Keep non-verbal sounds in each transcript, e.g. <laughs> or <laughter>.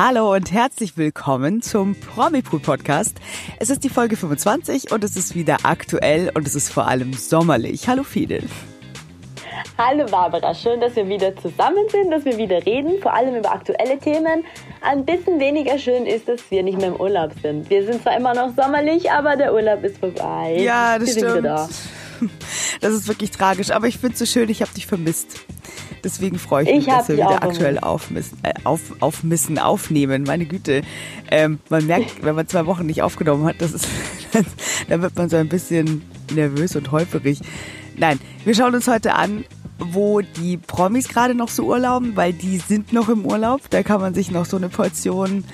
Hallo und herzlich willkommen zum Promipool Podcast. Es ist die Folge 25 und es ist wieder aktuell und es ist vor allem sommerlich. Hallo Fidel. Hallo Barbara, schön, dass wir wieder zusammen sind, dass wir wieder reden, vor allem über aktuelle Themen. Ein bisschen weniger schön ist, dass wir nicht mehr im Urlaub sind. Wir sind zwar immer noch sommerlich, aber der Urlaub ist vorbei. Ja, das wir stimmt. Da. <laughs> Das ist wirklich tragisch, aber ich finde es so schön, ich habe dich vermisst. Deswegen freue ich mich, Ich dass wir wieder aktuell aufmissen, äh, auf, aufmissen, aufnehmen. Meine Güte. Ähm, man merkt, wenn man zwei Wochen nicht aufgenommen hat, das ist, <laughs> dann wird man so ein bisschen nervös und holperig. Nein, wir schauen uns heute an, wo die Promis gerade noch so urlauben, weil die sind noch im Urlaub. Da kann man sich noch so eine Portion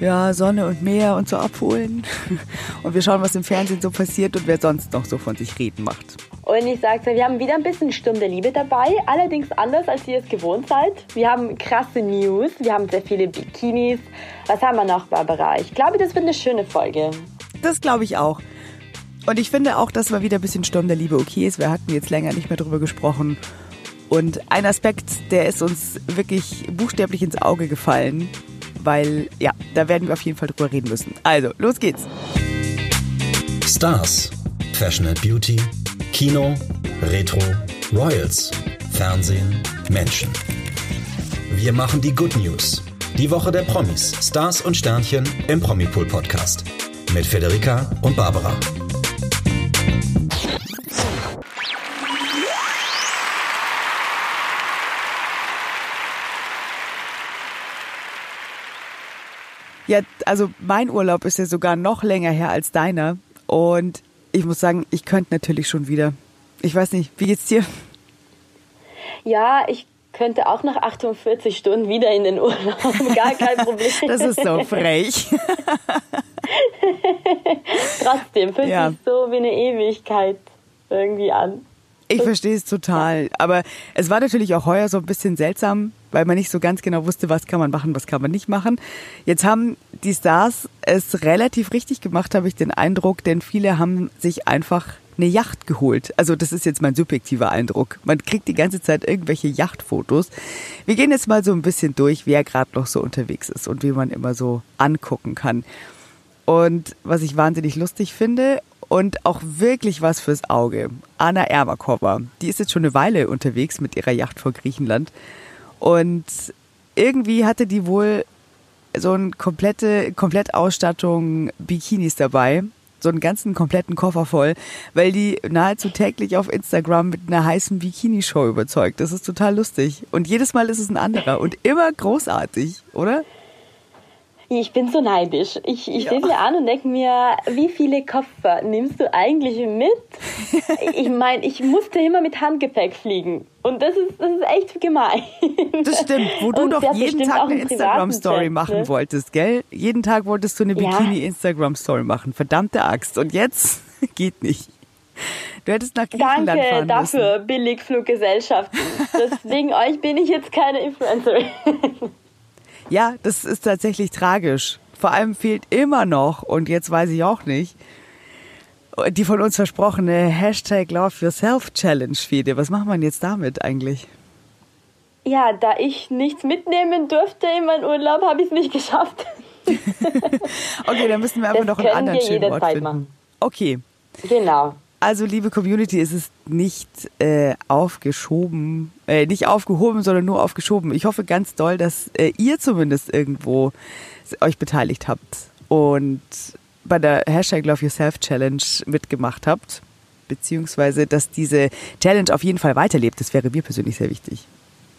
ja, Sonne und Meer und so abholen. <laughs> Und wir schauen, was im Fernsehen so passiert und wer sonst noch so von sich reden macht. Und ich sag's dir, wir haben wieder ein bisschen Stunde Liebe dabei, allerdings anders, als ihr es gewohnt seid. Wir haben krasse News, wir haben sehr viele Bikinis. Was haben wir noch, Barbara? Ich glaube, das wird eine schöne Folge. Das glaube ich auch. Und ich finde auch, dass mal wieder ein bisschen Sturm der Liebe okay ist. Wir hatten jetzt länger nicht mehr drüber gesprochen. Und ein Aspekt, der ist uns wirklich buchstäblich ins Auge gefallen, weil ja, da werden wir auf jeden Fall drüber reden müssen. Also, los geht's. Stars, Fashion and Beauty, Kino, Retro, Royals, Fernsehen, Menschen. Wir machen die Good News. Die Woche der Promis, Stars und Sternchen im Promipool Podcast. Mit Federica und Barbara. Ja, also mein Urlaub ist ja sogar noch länger her als deiner. Und ich muss sagen, ich könnte natürlich schon wieder. Ich weiß nicht, wie geht's dir? Ja, ich könnte auch nach 48 Stunden wieder in den Urlaub. <laughs> Gar kein Problem. Das ist so frech. <laughs> Trotzdem fühlt Ja. sich so wie eine Ewigkeit irgendwie an. Ich verstehe es total. Aber es war natürlich auch heuer so ein bisschen seltsam, weil man nicht so ganz genau wusste, was kann man machen, was kann man nicht machen. Jetzt haben die Stars es relativ richtig gemacht, habe ich den Eindruck, denn viele haben sich einfach eine Yacht geholt. Also das ist jetzt mein subjektiver Eindruck. Man kriegt die ganze Zeit irgendwelche Yachtfotos. Wir gehen jetzt mal so ein bisschen durch, wer gerade noch so unterwegs ist und wie man immer so angucken kann. Und was ich wahnsinnig lustig finde und auch wirklich was fürs Auge. Anna Ermakova, die ist jetzt schon eine Weile unterwegs mit ihrer Yacht vor Griechenland. Und irgendwie hatte die wohl so eine komplette Komplettausstattung Bikinis dabei. So einen ganzen kompletten Koffer voll, weil die nahezu täglich auf Instagram mit einer heißen Bikini-Show überzeugt. Das ist total lustig. Und jedes Mal ist es ein anderer und immer großartig, oder? Ich bin so neidisch. Ich, ich sehe mir an und denke mir, wie viele Koffer nimmst du eigentlich mit? <laughs> Ich meine, ich musste immer mit Handgepäck fliegen. Und das ist, das ist echt gemein. Das stimmt, wo du Und doch jeden Tag eine Instagram-Story machen ne? wolltest, gell? Jeden Tag wolltest du eine Ja. Bikini-Instagram-Story machen. Verdammte Axt. Und jetzt <laughs> geht nicht. Du hättest nach Griechenland Danke fahren dafür, Billigfluggesellschaften. Deswegen euch bin ich jetzt keine Influencerin. Ja, das ist tatsächlich tragisch. Vor allem fehlt immer noch, und jetzt weiß ich auch nicht, die von uns versprochene Hashtag Love Yourself Challenge, Fede. Was macht man jetzt damit eigentlich? Ja, da ich nichts mitnehmen durfte in meinen Urlaub, habe ich es nicht geschafft. <laughs> Okay, dann müssen wir einfach Das noch einen anderen schönen Ort finden. machen. Okay, Genau. Also, liebe Community, es ist nicht äh, aufgeschoben, äh, nicht aufgehoben, sondern nur aufgeschoben. Ich hoffe ganz doll, dass äh, ihr zumindest irgendwo euch beteiligt habt und bei der Hashtag Love Yourself Challenge mitgemacht habt, beziehungsweise dass diese Challenge auf jeden Fall weiterlebt. Das wäre mir persönlich sehr wichtig,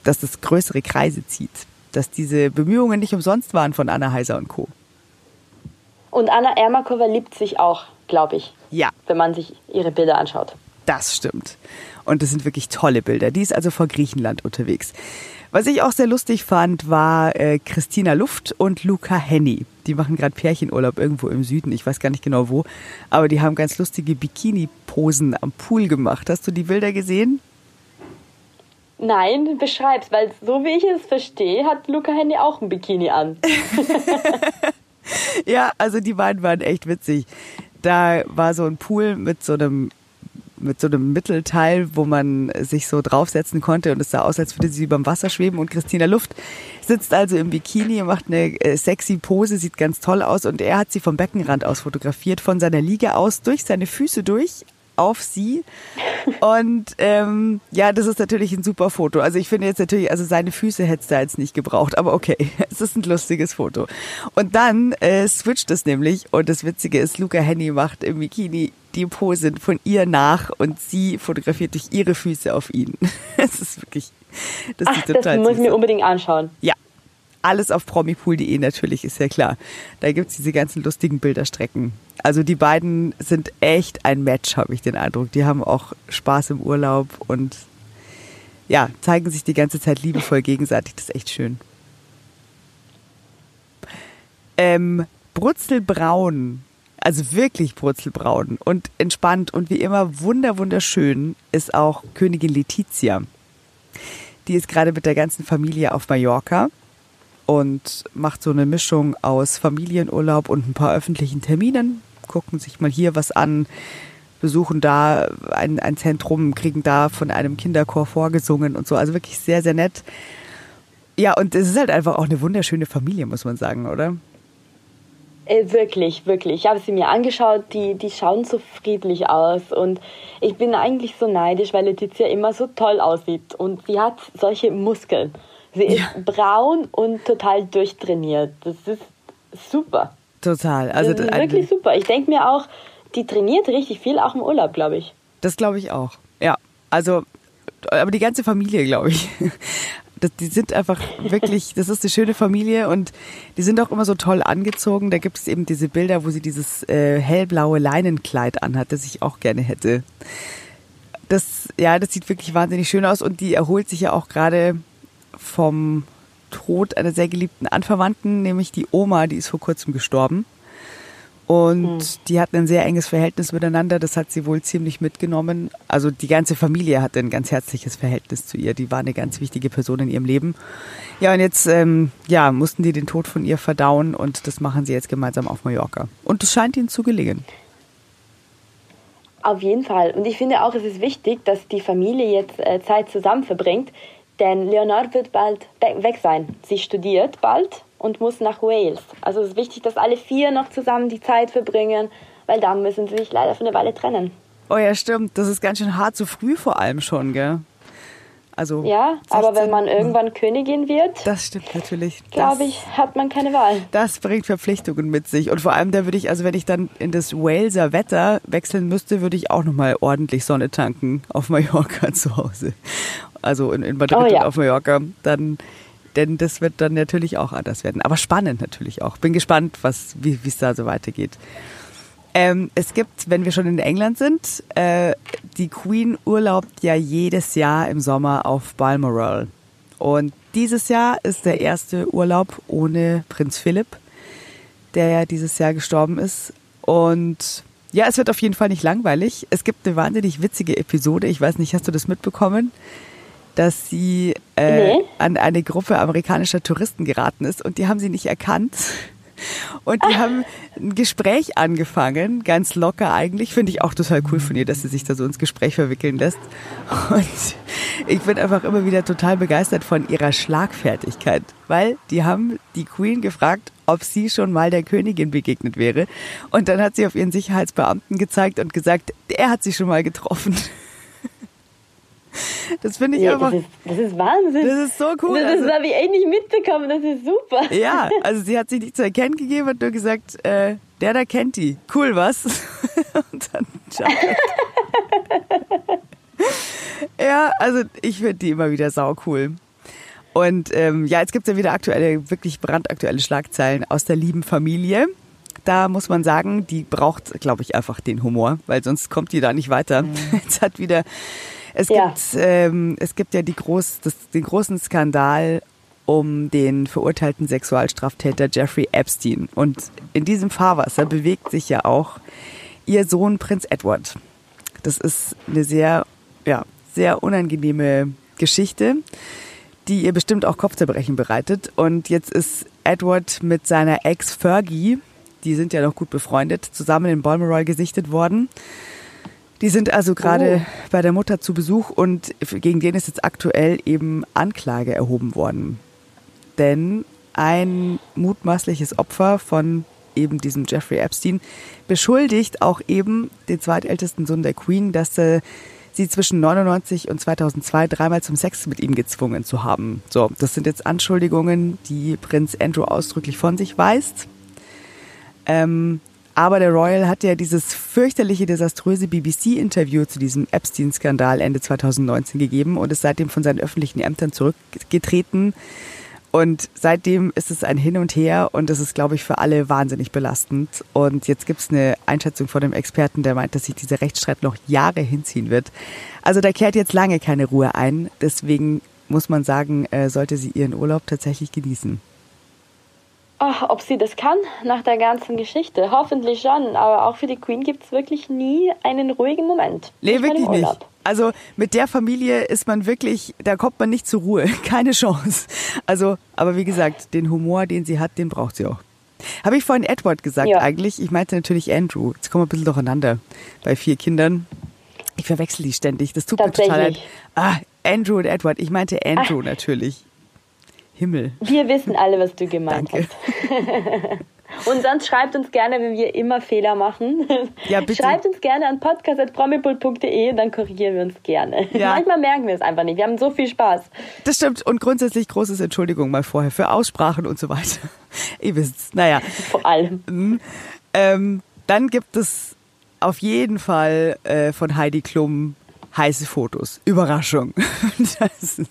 dass das größere Kreise zieht, dass diese Bemühungen nicht umsonst waren von Anna Heiser und Co. Und Anna Ermakova liebt sich auch, glaube ich, Ja, wenn man sich ihre Bilder anschaut. Das stimmt. Und das sind wirklich tolle Bilder. Die ist also vor Griechenland unterwegs. Was ich auch sehr lustig fand, war äh, Christina Luft und Luca Henny. Die machen gerade Pärchenurlaub irgendwo im Süden. Ich weiß gar nicht genau wo. Aber die haben ganz lustige Bikini-Posen am Pool gemacht. Hast du die Bilder gesehen? Nein, beschreib's, weil so wie ich es verstehe, hat Luca Handy auch ein Bikini an. <laughs> Ja, also die beiden waren echt witzig. Da war so ein Pool mit so einem mit so einem Mittelteil, wo man sich so draufsetzen konnte und es sah aus, als würde sie beim Wasser schweben und Christina Luft sitzt also im Bikini, macht eine äh, sexy Pose, sieht ganz toll aus und er hat sie vom Beckenrand aus fotografiert, von seiner Liege aus, durch seine Füße durch, auf sie. Und ähm, ja, das ist natürlich ein super Foto. Also ich finde jetzt natürlich, also seine Füße hätte es da jetzt nicht gebraucht, aber okay, <laughs> es ist ein lustiges Foto. Und dann äh, switcht es nämlich und das Witzige ist, Luca Henny macht im Bikini die Pose von ihr nach und sie fotografiert durch ihre Füße auf ihn. <laughs> Es ist wirklich, das Ach, sieht total Das muss ich mir unbedingt anschauen. Ja, alles auf promipool.de natürlich, ist ja klar. Da gibt es diese ganzen lustigen Bilderstrecken. Also die beiden sind echt ein Match, habe ich den Eindruck. Die haben auch Spaß im Urlaub und ja, zeigen sich die ganze Zeit liebevoll gegenseitig. Das ist echt schön. Ähm, Brutzelbraun, also wirklich Brutzelbraun und entspannt und wie immer wunder wunderschön ist auch Königin Letizia. Die ist gerade mit der ganzen Familie auf Mallorca und macht so eine Mischung aus Familienurlaub und ein paar öffentlichen Terminen. Gucken sich mal hier was an, besuchen da ein, ein Zentrum, kriegen da von einem Kinderchor vorgesungen und so. Also wirklich sehr, sehr nett. Ja, und es ist halt einfach auch eine wunderschöne Familie, muss man sagen, oder? Äh, wirklich, wirklich. Ich habe sie mir angeschaut, die, die schauen so friedlich aus und ich bin eigentlich so neidisch, weil Letizia immer so toll aussieht und sie hat solche Muskeln. Sie ist ja. braun und total durchtrainiert. Das ist super. Total. Also das ist wirklich super. Ich denke mir auch, die trainiert richtig viel, auch im Urlaub, glaube ich. Das glaube ich auch. Ja. Also, aber die ganze Familie, glaube ich. <laughs> Das, die sind einfach wirklich, das ist eine schöne Familie und die sind auch immer so toll angezogen. Da gibt es eben diese Bilder, wo sie dieses äh, hellblaue Leinenkleid anhat, das ich auch gerne hätte. Das, ja, das sieht wirklich wahnsinnig schön aus und die erholt sich ja auch gerade vom Tod einer sehr geliebten Anverwandten, nämlich die Oma, die ist vor kurzem gestorben. Und mhm. die hatten ein sehr enges Verhältnis miteinander. Das hat sie wohl ziemlich mitgenommen. Also die ganze Familie hatte ein ganz herzliches Verhältnis zu ihr. Die war eine ganz wichtige Person in ihrem Leben. Ja, und jetzt ähm, ja, mussten die den Tod von ihr verdauen und das machen sie jetzt gemeinsam auf Mallorca. Und es scheint ihnen zu gelingen. Auf jeden Fall. Und ich finde auch, es ist wichtig, dass die Familie jetzt äh, Zeit zusammen verbringt. Denn Leonard wird bald weg sein. Sie studiert bald und muss nach Wales. Also es ist wichtig, dass alle vier noch zusammen die Zeit verbringen, weil dann müssen sie sich leider für eine Weile trennen. Oh ja, stimmt. Das ist ganz schön hart, so früh vor allem schon, gell? Also ja, 16. aber wenn man irgendwann Königin wird, das stimmt natürlich. Glaube ich, hat man keine Wahl. Das bringt Verpflichtungen mit sich und vor allem da würde ich, also wenn ich dann in das Waleser Wetter wechseln müsste, würde ich auch noch mal ordentlich Sonne tanken auf Mallorca <laughs> zu Hause also in, in Madrid oh, ja. und auf Mallorca, dann, denn das wird dann natürlich auch anders werden. Aber spannend natürlich auch. Bin gespannt, was, wie es da so weitergeht. Ähm, es gibt, wenn wir schon in England sind, äh, die Queen urlaubt ja jedes Jahr im Sommer auf Balmoral. Und dieses Jahr ist der erste Urlaub ohne Prinz Philipp, der ja dieses Jahr gestorben ist. Und ja, es wird auf jeden Fall nicht langweilig. Es gibt eine wahnsinnig witzige Episode. Ich weiß nicht, hast du das mitbekommen? dass sie äh, nee. an eine Gruppe amerikanischer Touristen geraten ist und die haben sie nicht erkannt. Und die haben ein Gespräch angefangen, ganz locker eigentlich. Finde ich auch total cool von ihr, dass sie sich da so ins Gespräch verwickeln lässt. Und ich bin einfach immer wieder total begeistert von ihrer Schlagfertigkeit, weil die haben die Queen gefragt, ob sie schon mal der Königin begegnet wäre. Und dann hat sie auf ihren Sicherheitsbeamten gezeigt und gesagt, er hat sie schon mal getroffen. Das finde ich ja, einfach. Das ist, das ist, Wahnsinn. Das ist so cool. Das, das also, habe ich echt nicht mitbekommen. Das ist super. Ja, <laughs> also sie hat sich nicht zu erkennen gegeben, hat nur gesagt, äh, der da kennt die. Cool, was? <laughs> Und dann Ja, also ich finde die immer wieder sau cool. Und ähm, ja, jetzt gibt es ja wieder aktuelle, wirklich brandaktuelle Schlagzeilen aus der lieben Familie. Da muss man sagen, die braucht, glaube ich, einfach den Humor, weil sonst kommt die da nicht weiter. Mhm. Jetzt hat wieder es, ja. gibt, ähm, es gibt ja die groß, das, den großen Skandal um den verurteilten Sexualstraftäter Jeffrey Epstein. Und in diesem Fahrwasser bewegt sich ja auch ihr Sohn Prinz Edward. Das ist eine sehr, ja, sehr unangenehme Geschichte, die ihr bestimmt auch Kopfzerbrechen bereitet. Und jetzt ist Edward mit seiner Ex Fergie, die sind ja noch gut befreundet, zusammen in Balmoral gesichtet worden. Die sind also gerade oh. bei der Mutter zu Besuch und gegen den ist jetzt aktuell eben Anklage erhoben worden. Denn ein mutmaßliches Opfer von eben diesem Jeffrey Epstein beschuldigt auch eben den zweitältesten Sohn der Queen, dass er sie zwischen 99 und 2002 dreimal zum Sex mit ihm gezwungen zu haben. So, das sind jetzt Anschuldigungen, die Prinz Andrew ausdrücklich von sich weist. Ähm, aber der Royal hat ja dieses fürchterliche, desaströse BBC-Interview zu diesem Epstein-Skandal Ende 2019 gegeben und ist seitdem von seinen öffentlichen Ämtern zurückgetreten. Und seitdem ist es ein Hin und Her und das ist, glaube ich, für alle wahnsinnig belastend. Und jetzt gibt es eine Einschätzung von dem Experten, der meint, dass sich dieser Rechtsstreit noch Jahre hinziehen wird. Also da kehrt jetzt lange keine Ruhe ein. Deswegen muss man sagen, äh, sollte sie ihren Urlaub tatsächlich genießen. Oh, ob sie das kann nach der ganzen Geschichte. Hoffentlich schon. Aber auch für die Queen gibt es wirklich nie einen ruhigen Moment. Nee, wirklich nicht. Also mit der Familie ist man wirklich, da kommt man nicht zur Ruhe. <laughs> Keine Chance. Also, aber wie gesagt, den Humor, den sie hat, den braucht sie auch. Habe ich vorhin Edward gesagt ja. eigentlich? Ich meinte natürlich Andrew. Jetzt kommen wir ein bisschen durcheinander bei vier Kindern. Ich verwechsel die ständig. Das tut mir total leid. Ah, Andrew und Edward. Ich meinte Andrew Ach. natürlich. Himmel. Wir wissen alle, was du gemeint Danke. hast. <laughs> Und sonst schreibt uns gerne, wenn wir immer Fehler machen. Ja, bitte. Schreibt uns gerne an podcast.promipult.de, dann korrigieren wir uns gerne. Ja. <laughs> Manchmal merken wir es einfach nicht. Wir haben so viel Spaß. Das stimmt. Und grundsätzlich großes Entschuldigung mal vorher für Aussprachen und so weiter. <laughs> Ihr wisst es. Naja. Vor allem. Mhm. Ähm, dann gibt es auf jeden Fall äh, von Heidi Klum heiße Fotos. Überraschung. <laughs> Das,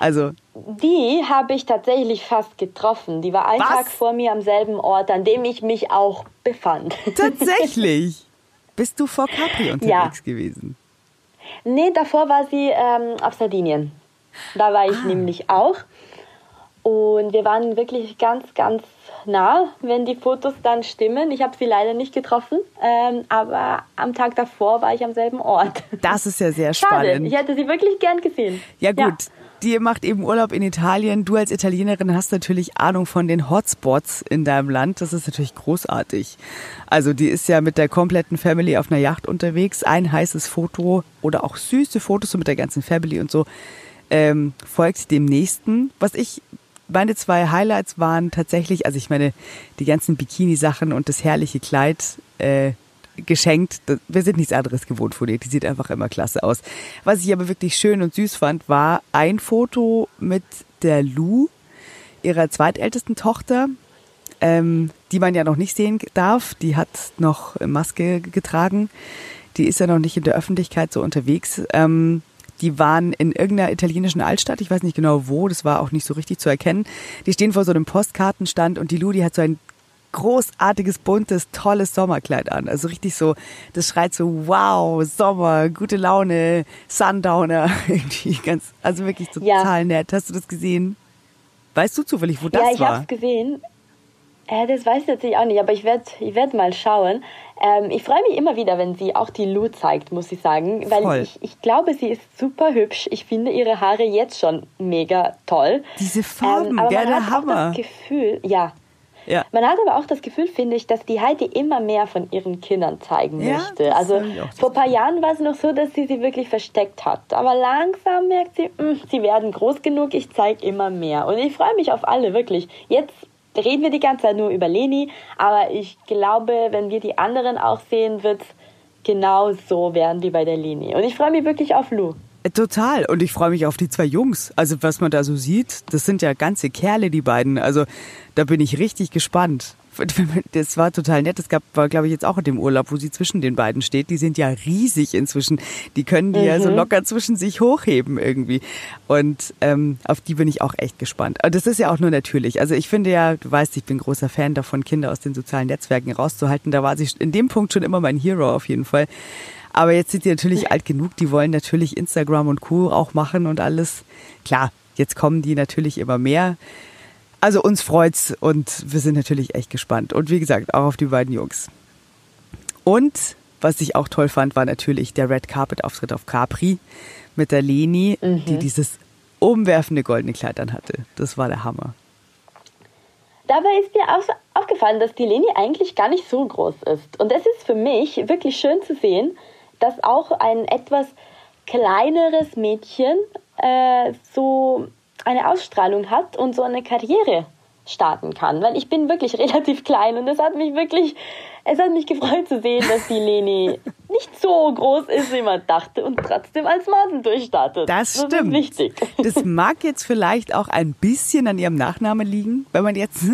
also. Die habe ich tatsächlich fast getroffen. Die war einen Was? Tag vor mir am selben Ort, an dem ich mich auch befand. <laughs> Tatsächlich? Bist du vor Capri unterwegs ja. gewesen? Nee, davor war sie ähm, auf Sardinien. Da war ich ah. nämlich auch. Und wir waren wirklich ganz, ganz nah, wenn die Fotos dann stimmen. Ich habe sie leider nicht getroffen, ähm, aber am Tag davor war ich am selben Ort. <laughs> Das ist ja sehr spannend. Schade. Ich hätte sie wirklich gern gesehen. Ja gut, ja. die macht eben Urlaub in Italien. Du als Italienerin hast natürlich Ahnung von den Hotspots in deinem Land. Das ist natürlich großartig. Also die ist ja mit der kompletten Family auf einer Yacht unterwegs. Ein heißes Foto oder auch süße Fotos so mit der ganzen Family und so ähm, folgt dem nächsten. Was ich meine zwei Highlights waren tatsächlich, also ich meine, die ganzen Bikini-Sachen und das herrliche Kleid äh, geschenkt. Wir sind nichts anderes gewohnt von ihr. Die sieht einfach immer klasse aus. Was ich aber wirklich schön und süß fand, war ein Foto mit der Lou, ihrer zweitältesten Tochter, ähm, die man ja noch nicht sehen darf. Die hat noch Maske getragen. Die ist ja noch nicht in der Öffentlichkeit so unterwegs. Ähm, die waren in irgendeiner italienischen Altstadt, ich weiß nicht genau wo, das war auch nicht so richtig zu erkennen. Die stehen vor so einem Postkartenstand und die Ludi hat so ein großartiges, buntes, tolles Sommerkleid an. Also richtig so, das schreit so, wow, Sommer, gute Laune, Sundowner. <laughs> Irgendwie ganz, also wirklich total ja. nett. Hast du das gesehen? Weißt du zufällig, wo das war? Ja, ich habe es gesehen. Äh, das weiß ich natürlich auch nicht, aber ich werde ich werd mal schauen. Ähm, ich freue mich immer wieder, wenn sie auch die Lou zeigt, muss ich sagen, weil ich, ich glaube, sie ist super hübsch. Ich finde ihre Haare jetzt schon mega toll. Diese Farben, ähm, aber man hat Hammer. Auch das Gefühl, ja, ja. Man hat aber auch das Gefühl, finde ich, dass die Heidi immer mehr von ihren Kindern zeigen ja, möchte. Also vor ein paar Jahren war es noch so, dass sie sie wirklich versteckt hat. Aber langsam merkt sie, mh, hm, sie werden groß genug, ich zeige immer mehr. Und ich freue mich auf alle, wirklich. Jetzt reden wir die ganze Zeit nur über Leni, aber ich glaube, wenn wir die anderen auch sehen, wird es genau so werden wie bei der Leni. Und ich freue mich wirklich auf Lou. Äh, total. Und ich freue mich auf die zwei Jungs. Also was man da so sieht, das sind ja ganze Kerle, die beiden. Also da bin ich richtig gespannt. <laughs> Das war total nett. Das gab, war, glaube ich, jetzt auch in dem Urlaub, wo sie zwischen den beiden steht. Die sind ja riesig inzwischen. Die können die mhm. ja so mhm. locker zwischen sich hochheben irgendwie. Und ähm, auf die bin ich auch echt gespannt. Aber das ist ja auch nur natürlich. Also ich finde ja, du weißt, ich bin großer Fan davon, Kinder aus den sozialen Netzwerken rauszuhalten. Da war sie in dem Punkt schon immer mein Hero auf jeden Fall. Aber jetzt sind die natürlich alt genug. Die wollen natürlich Instagram und Co. auch machen und alles. Klar, jetzt kommen die natürlich immer mehr. Also uns freut's und wir sind natürlich echt gespannt. Und wie gesagt, auch auf die beiden Jungs. Und was ich auch toll fand, war natürlich der Red Carpet Auftritt auf Capri mit der Leni, mhm. die dieses umwerfende goldene Kleid dann hatte. Das war der Hammer. Dabei ist mir auch aufgefallen, dass die Leni eigentlich gar nicht so groß ist. Und das ist für mich wirklich schön zu sehen, dass auch ein etwas kleineres Mädchen äh, so eine Ausstrahlung hat und so eine Karriere starten kann. Weil ich bin wirklich <laughs> relativ klein und es hat mich wirklich, es hat mich gefreut zu sehen, dass die Leni <laughs> nicht so groß ist, wie man dachte und trotzdem als Model durchstartet. Das stimmt. Das ist wichtig. Das <laughs> mag jetzt vielleicht auch ein bisschen an ihrem Nachnamen liegen, wenn man jetzt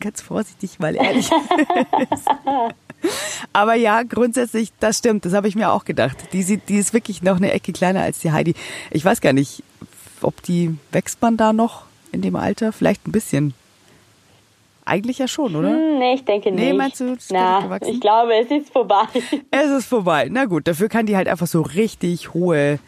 ganz vorsichtig mal ehrlich ist. Aber ja, grundsätzlich, das stimmt, das habe ich mir auch gedacht. Die, sieht, die ist wirklich noch eine Ecke kleiner als die Heidi. Ich weiß gar nicht, ob die wächst man da noch in dem Alter? Vielleicht ein bisschen. Eigentlich ja schon, oder? Hm, nee, ich denke nicht. Nee, meinst du, Na, ich glaube, es ist vorbei. <laughs> Es ist vorbei. Na gut, dafür kann die halt einfach so richtig hohe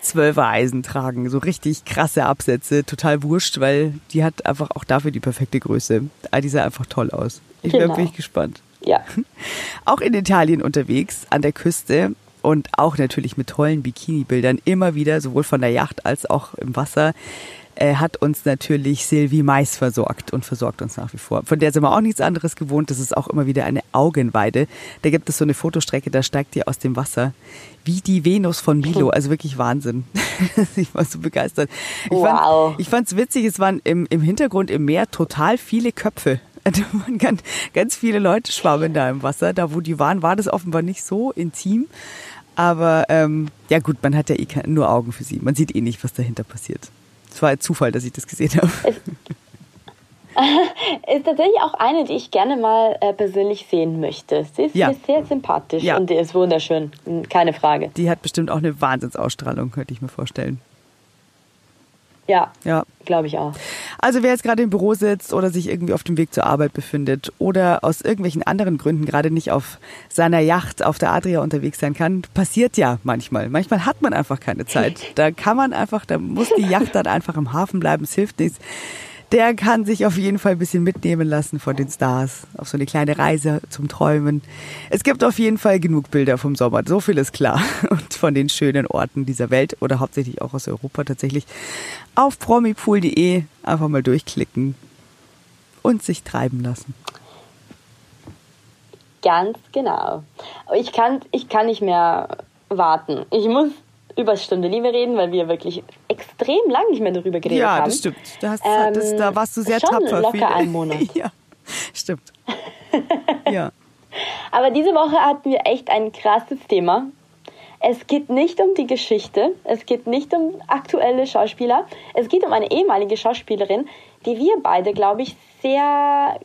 Zwölfer-Eisen tragen. So richtig krasse Absätze. Total wurscht, weil die hat einfach auch dafür die perfekte Größe. Ah, die sah einfach toll aus. Ich genau. bin wirklich gespannt. Ja. <laughs> Auch in Italien unterwegs, an der Küste und auch natürlich mit tollen Bikini-Bildern immer wieder, sowohl von der Yacht als auch im Wasser äh, hat uns natürlich Sylvie Mais versorgt und versorgt uns nach wie vor. Von der sind wir auch nichts anderes gewohnt. Das ist auch immer wieder eine Augenweide. Da gibt es so eine Fotostrecke, da steigt die aus dem Wasser wie die Venus von Milo. Also wirklich Wahnsinn. <laughs> ich war so begeistert. Ich wow. fand es witzig, es waren im, im Hintergrund im Meer total viele Köpfe. <laughs> Also ganz, ganz viele Leute schwammen da im Wasser. Da, wo die waren, war das offenbar nicht so intim. Aber ähm, ja gut, man hat ja eh nur Augen für sie. Man sieht eh nicht, was dahinter passiert. Es war ein Zufall, dass ich das gesehen habe. <laughs> Ist tatsächlich auch eine, die ich gerne mal äh, persönlich sehen möchte. Sie ist ja. sehr sympathisch ja. und die ist wunderschön, keine Frage. Die hat bestimmt auch eine Wahnsinnsausstrahlung, könnte ich mir vorstellen. Ja, ja. glaube ich auch. Also wer jetzt gerade im Büro sitzt oder sich irgendwie auf dem Weg zur Arbeit befindet oder aus irgendwelchen anderen Gründen gerade nicht auf seiner Yacht auf der Adria unterwegs sein kann, passiert ja manchmal. Manchmal hat man einfach keine Zeit. <laughs> Da kann man einfach, da muss die Yacht dann einfach im Hafen bleiben, es hilft nichts der kann sich auf jeden Fall ein bisschen mitnehmen lassen von den Stars. Auf so eine kleine Reise zum Träumen. Es gibt auf jeden Fall genug Bilder vom Sommer, so viel ist klar. <laughs> Und von den schönen Orten dieser Welt oder hauptsächlich auch aus Europa tatsächlich. Auf promipool.de einfach mal durchklicken und sich treiben lassen. Ganz genau. Ich kann, ich kann nicht mehr warten. Ich muss über Stunde Liebe reden, weil wir wirklich extrem lang nicht mehr darüber geredet haben. Ja, das stimmt. Da, hast, ähm, das, da warst du sehr schon tapfer. locker viel. einen Monat. <laughs> ja, stimmt. <laughs> ja. Aber diese Woche hatten wir echt ein krasses Thema. Es geht nicht um die Geschichte, es geht nicht um aktuelle Schauspieler, es geht um eine ehemalige Schauspielerin, die wir beide, glaube ich, sehr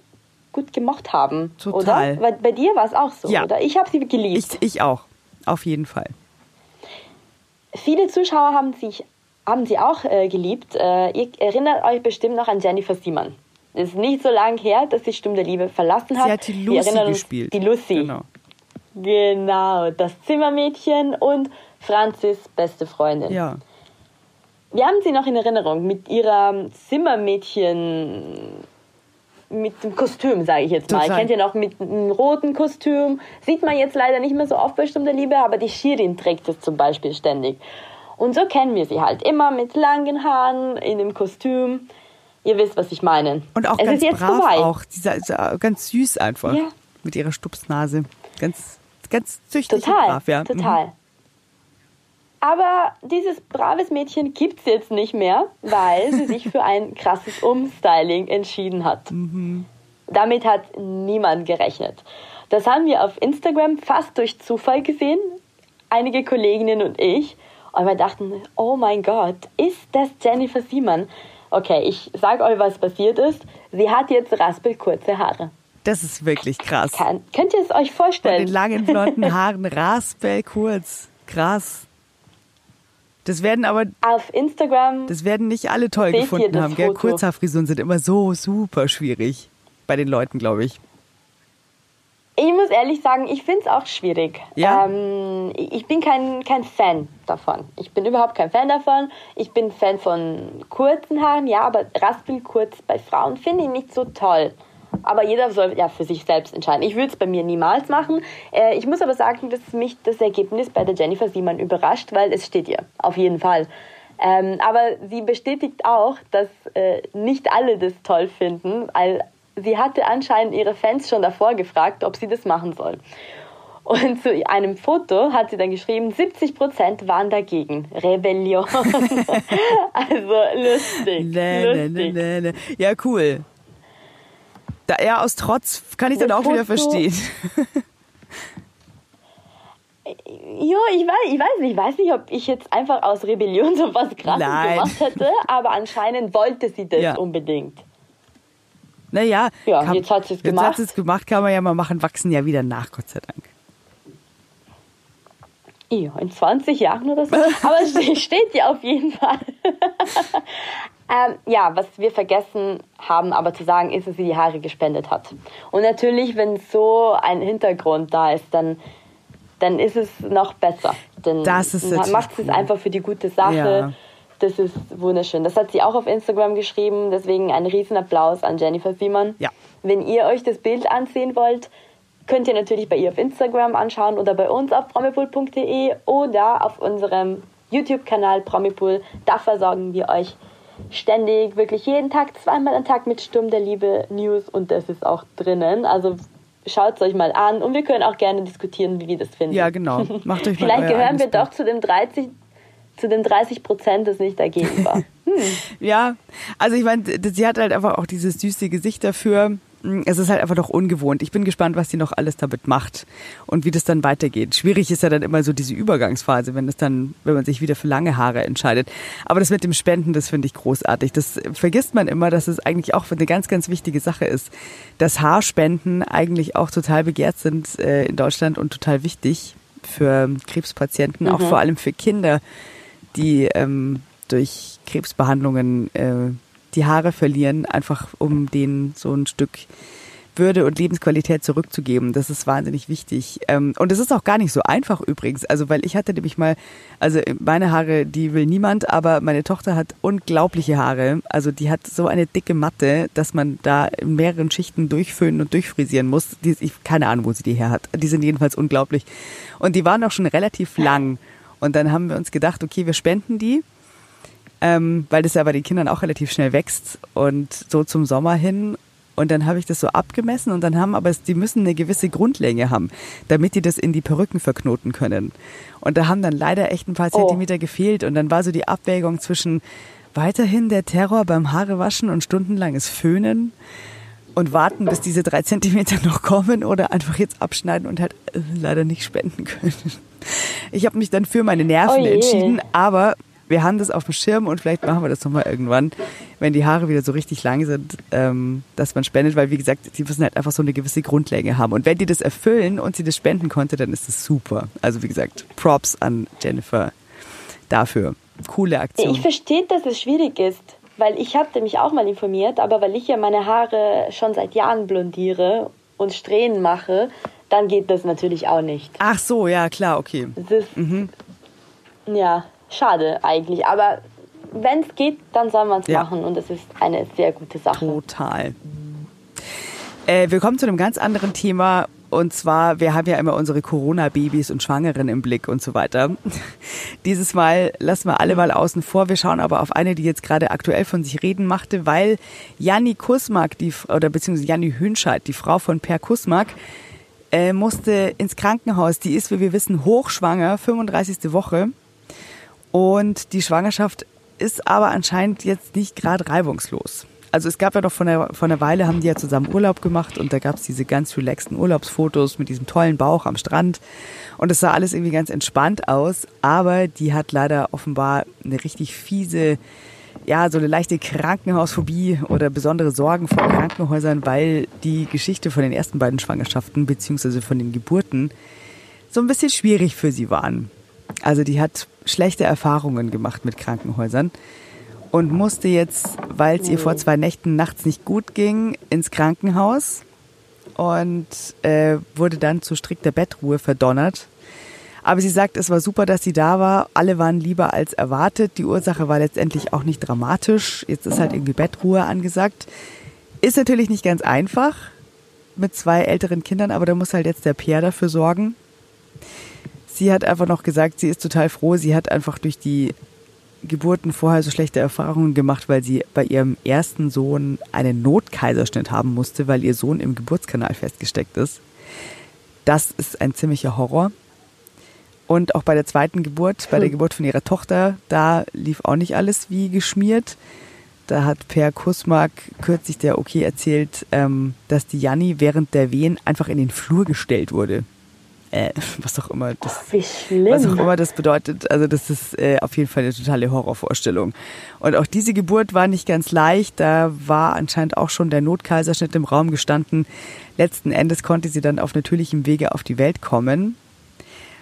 gut gemacht haben. Total. Oder? Bei dir war es auch so, ja. oder? Ich habe sie geliebt. Ich, ich auch, auf jeden Fall. Viele Zuschauer haben, sich, haben sie auch äh, geliebt. Äh, ihr erinnert euch bestimmt noch an Jennifer Siemann. Es ist nicht so lange her, dass sie Stumm der Liebe verlassen hat. Sie hat die Lucy gespielt. Die Lucy. Genau. Genau, das Zimmermädchen und Franzis beste Freundin. Ja. Wir haben sie noch in Erinnerung mit ihrer Zimmermädchen mit dem Kostüm, sage ich jetzt mal. Total. Kennt ihr noch mit einem roten Kostüm? Sieht man jetzt leider nicht mehr so oft bei der Liebe, aber die Shirin trägt es zum Beispiel ständig. Und so kennen wir sie halt. Immer mit langen Haaren, in dem Kostüm. Ihr wisst, was ich meine. Und auch es ganz ist jetzt brav vorbei. auch. Dieser, dieser, ganz süß einfach. Ja. Mit ihrer Stupsnase. Ganz, ganz züchtig total, und brav, ja. Total. Mhm. Aber dieses braves Mädchen gibt es jetzt nicht mehr, weil sie sich für ein krasses Umstyling entschieden hat. Mhm. Damit hat niemand gerechnet. Das haben wir auf Instagram fast durch Zufall gesehen, einige Kolleginnen und ich. Und wir dachten, oh mein Gott, ist das Jennifer Siemann? Okay, ich sag euch, was passiert ist. Sie hat jetzt raspelkurze Haare. Das ist wirklich krass. Kann, könnt ihr es euch vorstellen? Von den langen blonden <laughs> Haaren raspelkurz. Krass. Das werden aber auf Instagram. Das werden nicht alle toll gefunden haben. Gell? Kurzhaarfrisuren sind immer so super schwierig bei den Leuten, glaube ich. Ich muss ehrlich sagen, ich finde es auch schwierig. Ja? Ähm, ich bin kein, kein Fan davon. Ich bin überhaupt kein Fan davon. Ich bin Fan von kurzen Haaren, ja, aber raspelkurz bei Frauen finde ich nicht so toll. Aber jeder soll ja für sich selbst entscheiden. Ich würde es bei mir niemals machen. Äh, ich muss aber sagen, dass mich das Ergebnis bei der Jennifer Siemann überrascht, weil es steht ihr. Auf jeden Fall. Ähm, aber sie bestätigt auch, dass äh, nicht alle das toll finden, weil sie hatte anscheinend ihre Fans schon davor gefragt, ob sie das machen soll. Und zu einem Foto hat sie dann geschrieben, 70 Prozent waren dagegen. Rebellion. <laughs> also lustig. Nee, lustig. nee, nee, nee. Ja, cool. Da, ja, aus Trotz kann ich dann Das auch wieder verstehen. Ja, ich weiß, ich weiß nicht. Ich weiß nicht, ob ich jetzt einfach aus Rebellion so was krasses Nein. gemacht hätte, aber anscheinend wollte sie das Ja. unbedingt. Naja, Ja, jetzt hat sie es Jetzt gemacht. hat sie es gemacht, kann man ja mal machen, wachsen ja wieder nach, Gott sei Dank. Ja, in 20 Jahren oder so. Aber es ste- <laughs> steht ja auf jeden Fall. <laughs> ähm, ja, was wir vergessen haben aber zu sagen, ist, dass sie die Haare gespendet hat. Und natürlich, wenn so ein Hintergrund da ist, dann, dann ist es noch besser. Dann Das ist natürlich macht sie es einfach für die gute Sache. Ja. Das ist wunderschön. Das hat sie auch auf Instagram geschrieben. Deswegen ein Riesenapplaus an Jennifer Simon. Ja. Wenn ihr euch das Bild ansehen wollt, könnt ihr natürlich bei ihr auf Instagram anschauen oder bei uns auf promipool.de oder auf unserem YouTube-Kanal Promipool. Da versorgen wir euch ständig, wirklich jeden Tag, zweimal am Tag mit Sturm der Liebe News und das ist auch drinnen. Also schaut es euch mal an und wir können auch gerne diskutieren, wie wir das finden. Ja, genau. Macht euch <laughs> mal Vielleicht gehören wir doch zu dem 30 zu den 30 Prozent, das nicht dagegen war. <laughs> Ja, also ich meine, sie hat halt einfach auch dieses süße Gesicht dafür. Es ist halt einfach doch ungewohnt. Ich bin gespannt, was sie noch alles damit macht und wie das dann weitergeht. Schwierig ist ja dann immer so diese Übergangsphase, wenn es dann, wenn man sich wieder für lange Haare entscheidet. Aber das mit dem Spenden, das finde ich großartig. Das vergisst man immer, dass es eigentlich auch eine ganz, ganz wichtige Sache ist, dass Haarspenden eigentlich auch total begehrt sind äh, in Deutschland und total wichtig für Krebspatienten, auch vor allem für Kinder, die ähm, durch Krebsbehandlungen äh, die Haare verlieren, einfach um denen so ein Stück Würde und Lebensqualität zurückzugeben. Das ist wahnsinnig wichtig. Ähm, und es ist auch gar nicht so einfach übrigens. Also, weil ich hatte nämlich mal, also meine Haare, die will niemand, aber meine Tochter hat unglaubliche Haare. Also die hat so eine dicke Matte, dass man da in mehreren Schichten durchföhnen und durchfrisieren muss. Die, ich keine Ahnung, wo sie die her hat. Die sind jedenfalls unglaublich. Und die waren auch schon relativ lang. Und dann haben wir uns gedacht, okay, wir spenden die ähm, weil das ja bei den Kindern auch relativ schnell wächst und so zum Sommer hin. Und dann habe ich das so abgemessen und dann haben aber, die müssen eine gewisse Grundlänge haben, damit die das in die Perücken verknoten können. Und da haben dann leider echt ein paar Oh. Zentimeter gefehlt und dann war so die Abwägung zwischen weiterhin der Terror beim Haarewaschen und stundenlanges Föhnen und warten, bis diese drei Zentimeter noch kommen oder einfach jetzt abschneiden und halt äh, leider nicht spenden können. Ich habe mich dann für meine Nerven Oh entschieden, aber wir haben das auf dem Schirm und vielleicht machen wir das nochmal irgendwann, wenn die Haare wieder so richtig lang sind, ähm, dass man spendet, weil wie gesagt, die müssen halt einfach so eine gewisse Grundlänge haben. Und wenn die das erfüllen und sie das spenden konnte, dann ist das super. Also wie gesagt, Props an Jennifer dafür. Coole Aktion. Ich verstehe, dass es schwierig ist, weil ich hatte mich auch mal informiert, aber weil ich ja meine Haare schon seit Jahren blondiere und Strähnen mache, dann geht das natürlich auch nicht. Ach so, ja klar, okay. Das ist, ja, schade eigentlich, aber wenn es geht, dann soll man es Ja. machen und das ist eine sehr gute Sache. Total. Äh, wir kommen zu einem ganz anderen Thema. Und zwar, wir haben ja immer unsere Corona-Babys und Schwangeren im Blick und so weiter. <laughs> Dieses Mal lassen wir alle mal außen vor. Wir schauen aber auf eine, die jetzt gerade aktuell von sich reden machte, weil Janni Kusmak, die, oder beziehungsweise Janni Hünscheid, die Frau von Per Kusmak, äh, musste ins Krankenhaus. Die ist, wie wir wissen, hochschwanger, 35. Woche. Und die Schwangerschaft ist aber anscheinend jetzt nicht gerade reibungslos. Also es gab ja doch von einer, von einer Weile, haben die ja zusammen Urlaub gemacht und da gab es diese ganz relaxten Urlaubsfotos mit diesem tollen Bauch am Strand. Und es sah alles irgendwie ganz entspannt aus, aber die hat leider offenbar eine richtig fiese, ja, so eine leichte Krankenhausphobie oder besondere Sorgen vor Krankenhäusern, weil die Geschichte von den ersten beiden Schwangerschaften beziehungsweise von den Geburten so ein bisschen schwierig für sie waren. Also die hat schlechte Erfahrungen gemacht mit Krankenhäusern und musste jetzt, weil es ihr vor zwei Nächten nachts nicht gut ging, ins Krankenhaus und äh, wurde dann zu strikter Bettruhe verdonnert. Aber sie sagt, es war super, dass sie da war. Alle waren lieber als erwartet. Die Ursache war letztendlich auch nicht dramatisch. Jetzt ist halt irgendwie Bettruhe angesagt. Ist natürlich nicht ganz einfach mit zwei älteren Kindern, aber da muss halt jetzt der Peer dafür sorgen. Sie hat einfach noch gesagt, sie ist total froh. Sie hat einfach durch die Geburten vorher so schlechte Erfahrungen gemacht, weil sie bei ihrem ersten Sohn einen Notkaiserschnitt haben musste, weil ihr Sohn im Geburtskanal festgesteckt ist. Das ist ein ziemlicher Horror. Und auch bei der zweiten Geburt, bei der hm. Geburt von ihrer Tochter, da lief auch nicht alles wie geschmiert. Da hat Per Kusmak kürzlich der OK erzählt, ähm, dass die Janni während der Wehen einfach in den Flur gestellt wurde. Äh, <laughs> was auch immer das, Wie schlimm. was auch immer das bedeutet. Also das ist äh, auf jeden Fall eine totale Horrorvorstellung. Und auch diese Geburt war nicht ganz leicht. Da war anscheinend auch schon der Notkaiserschnitt im Raum gestanden. Letzten Endes konnte sie dann auf natürlichem Wege auf die Welt kommen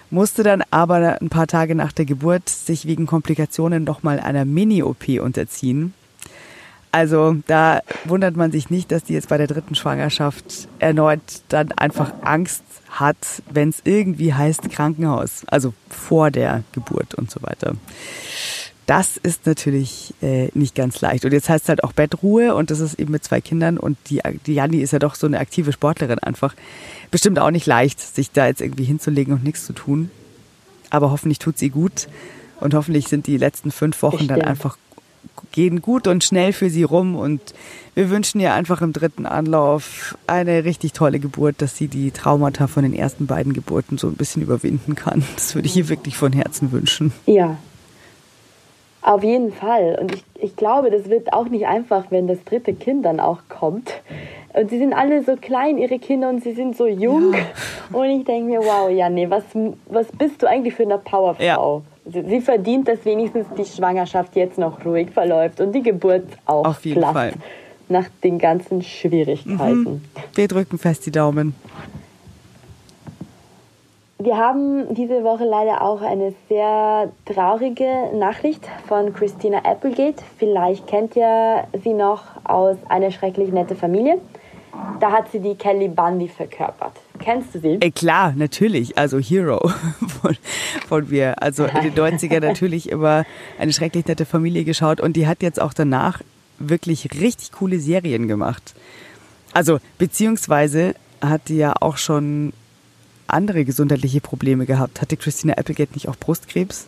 musste dann aber ein paar Tage nach der Geburt sich wegen Komplikationen nochmal einer Mini-OP unterziehen. Also da wundert man sich nicht, dass die jetzt bei der dritten Schwangerschaft erneut dann einfach Angst hat, wenn es irgendwie heißt Krankenhaus, also vor der Geburt und so weiter. Das ist natürlich äh, nicht ganz leicht. Und jetzt heißt es halt auch Bettruhe und das ist eben mit zwei Kindern und die, die Janni ist ja doch so eine aktive Sportlerin einfach. Bestimmt auch nicht leicht, sich da jetzt irgendwie hinzulegen und nichts zu tun. Aber hoffentlich tut sie gut und hoffentlich sind die letzten fünf Wochen dann einfach gehen gut und schnell für sie rum und wir wünschen ihr einfach im dritten Anlauf eine richtig tolle Geburt, dass sie die Traumata von den ersten beiden Geburten so ein bisschen überwinden kann. Das würde ich ihr wirklich von Herzen wünschen. Ja, auf jeden Fall. Und ich, ich glaube, das wird auch nicht einfach, wenn das dritte Kind dann auch kommt. Und sie sind alle so klein, ihre Kinder, und sie sind so jung. Ja. Und ich denke mir, wow, ja, nee, was, was bist du eigentlich für eine Powerfrau? Ja. Sie, verdient, dass wenigstens die Schwangerschaft jetzt noch ruhig verläuft und die Geburt auch Auf jeden glatt Fall. nach den ganzen Schwierigkeiten. Mhm. Wir drücken fest die Daumen. Wir haben diese Woche leider auch eine sehr traurige Nachricht von Christina Applegate. Vielleicht kennt ihr sie noch aus Eine schrecklich nette Familie. Da hat sie die Kelly Bundy verkörpert. Kennst du sie? Äh, klar, natürlich. Also Hero <laughs> von, von mir. Also in den 90er natürlich immer eine schrecklich nette Familie geschaut und die hat jetzt auch danach wirklich richtig coole Serien gemacht. Also beziehungsweise hat die ja auch schon andere gesundheitliche Probleme gehabt. Hatte Christina Applegate nicht auch Brustkrebs?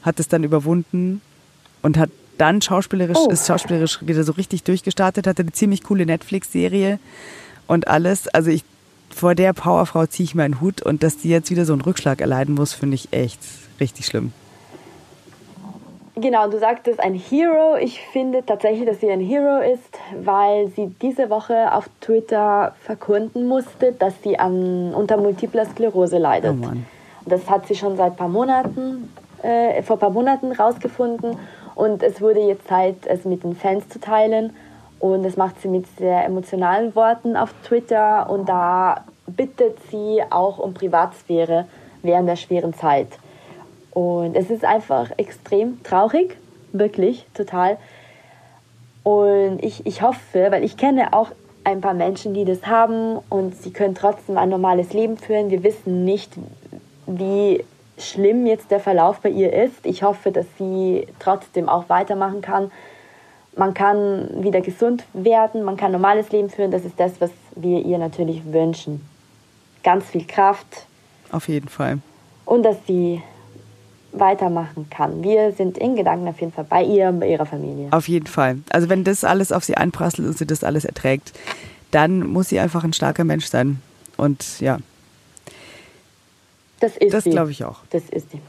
Hat es dann überwunden und hat dann schauspielerisch, oh. ist schauspielerisch wieder so richtig durchgestartet, hatte eine ziemlich coole Netflix-Serie und alles. Also ich, vor der Powerfrau ziehe ich meinen Hut und dass die jetzt wieder so einen Rückschlag erleiden muss, finde ich echt richtig schlimm. Genau, du sagtest ein Hero. Ich finde tatsächlich, dass sie ein Hero ist, weil sie diese Woche auf Twitter verkunden musste, dass sie an, unter multipler Sklerose leidet. Oh das hat sie schon seit paar Monaten, äh, vor ein paar Monaten rausgefunden und es wurde jetzt Zeit, es mit den Fans zu teilen. Und das macht sie mit sehr emotionalen Worten auf Twitter und da bittet sie auch um Privatsphäre während der schweren Zeit. Und es ist einfach extrem traurig, wirklich, total. Und ich, ich hoffe, weil ich kenne auch ein paar Menschen, die das haben und sie können trotzdem ein normales Leben führen. Wir wissen nicht, wie schlimm jetzt der Verlauf bei ihr ist. Ich hoffe, dass sie trotzdem auch weitermachen kann. Man kann wieder gesund werden, man kann normales Leben führen. Das ist das, was wir ihr natürlich wünschen. Ganz viel Kraft. Auf jeden Fall. Und dass sie weitermachen kann. Wir sind in Gedanken auf jeden Fall bei ihr und bei ihrer Familie. Auf jeden Fall. Also wenn das alles auf sie einprasselt und sie das alles erträgt, dann muss sie einfach ein starker Mensch sein. Und ja. Das ist Das glaube ich auch. Das ist sie.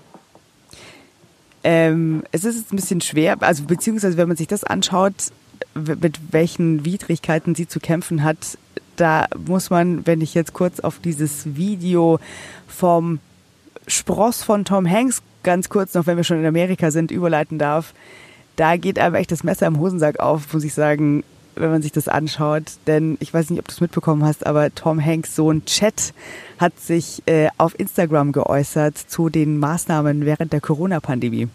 Ähm, es ist jetzt ein bisschen schwer, also beziehungsweise wenn man sich das anschaut, mit welchen Widrigkeiten sie zu kämpfen hat, da muss man, wenn ich jetzt kurz auf dieses Video vom Spross von Tom Hanks ganz kurz noch, wenn wir schon in Amerika sind, überleiten darf. Da geht aber echt das Messer im Hosensack auf, muss ich sagen, wenn man sich das anschaut. Denn ich weiß nicht, ob du es mitbekommen hast, aber Tom Hanks Sohn Chet hat sich äh, auf Instagram geäußert zu den Maßnahmen während der Corona-Pandemie.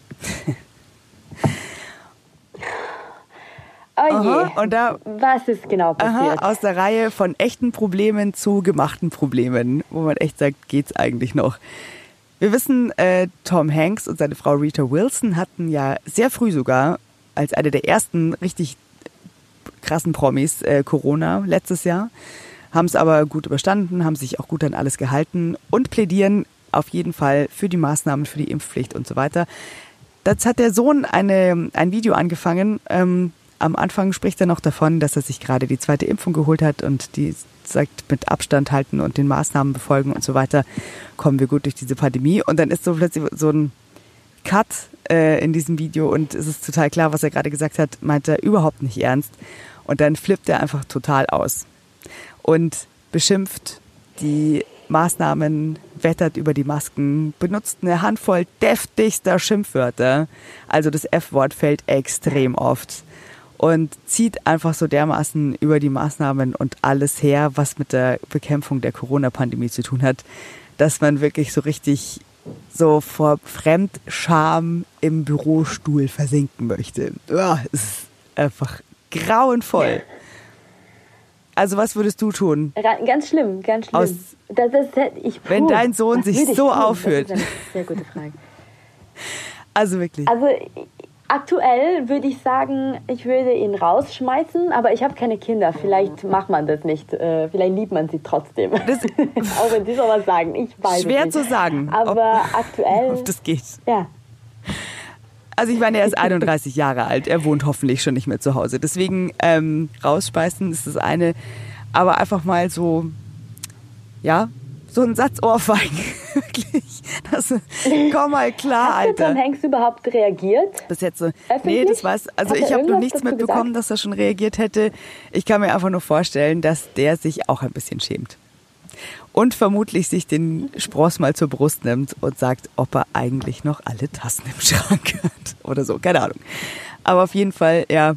Oh aha, und da, Was ist genau passiert? Aha, aus der Reihe von echten Problemen zu gemachten Problemen, wo man echt sagt, geht's eigentlich noch? Wir wissen, äh, Tom Hanks und seine Frau Rita Wilson hatten ja sehr früh sogar als eine der ersten richtig krassen Promis äh, Corona letztes Jahr, haben es aber gut überstanden, haben sich auch gut an alles gehalten und plädieren auf jeden Fall für die Maßnahmen, für die Impfpflicht und so weiter. Jetzt hat der Sohn eine, ein Video angefangen, ähm, am Anfang spricht er noch davon, dass er sich gerade die zweite Impfung geholt hat und die sagt, mit Abstand halten und den Maßnahmen befolgen und so weiter, kommen wir gut durch diese Pandemie. Und dann ist so plötzlich so ein Cut äh, in diesem Video und es ist total klar, was er gerade gesagt hat, meint er überhaupt nicht ernst. Und dann flippt er einfach total aus und beschimpft die Maßnahmen, wettert über die Masken, benutzt eine Handvoll deftigster Schimpfwörter. Also das F-Wort fällt extrem oft und zieht einfach so dermaßen über die Maßnahmen und alles her, was mit der Bekämpfung der Corona-Pandemie zu tun hat, dass man wirklich so richtig so vor Fremdscham im Bürostuhl versinken möchte. Ja, es ist einfach grauenvoll. Also was würdest du tun? Ganz schlimm, ganz schlimm. Aus, das ist, ich, puh, wenn dein Sohn sich so tun? aufführt. Das ist eine sehr gute Frage. Also wirklich. Also Aktuell würde ich sagen, ich würde ihn rausschmeißen, aber ich habe keine Kinder. Vielleicht macht man das nicht. Äh, vielleicht liebt man sie trotzdem. Das <laughs> Auch wenn sie sowas sagen. Ich weiß Schwer nicht. zu sagen. Aber ob, aktuell. <laughs> Ob das geht. Ja. Also ich meine, er ist 31 Jahre alt. Er wohnt hoffentlich schon nicht mehr zu Hause. Deswegen ähm, rausschmeißen ist das eine. Aber einfach mal so, ja, so ein Satz Ohrfeigen. <laughs> Wirklich. Das, komm mal klar, Hat Alter. Hat Tom Hanks überhaupt reagiert? Bis jetzt so. Nee, das weiß, also ich habe noch nichts mitbekommen, gesagt? dass er schon reagiert hätte. Ich kann mir einfach nur vorstellen, dass der sich auch ein bisschen schämt. Und vermutlich sich den Spross mal zur Brust nimmt und sagt, ob er eigentlich noch alle Tassen im Schrank hat. Oder so, keine Ahnung. Aber auf jeden Fall, ja.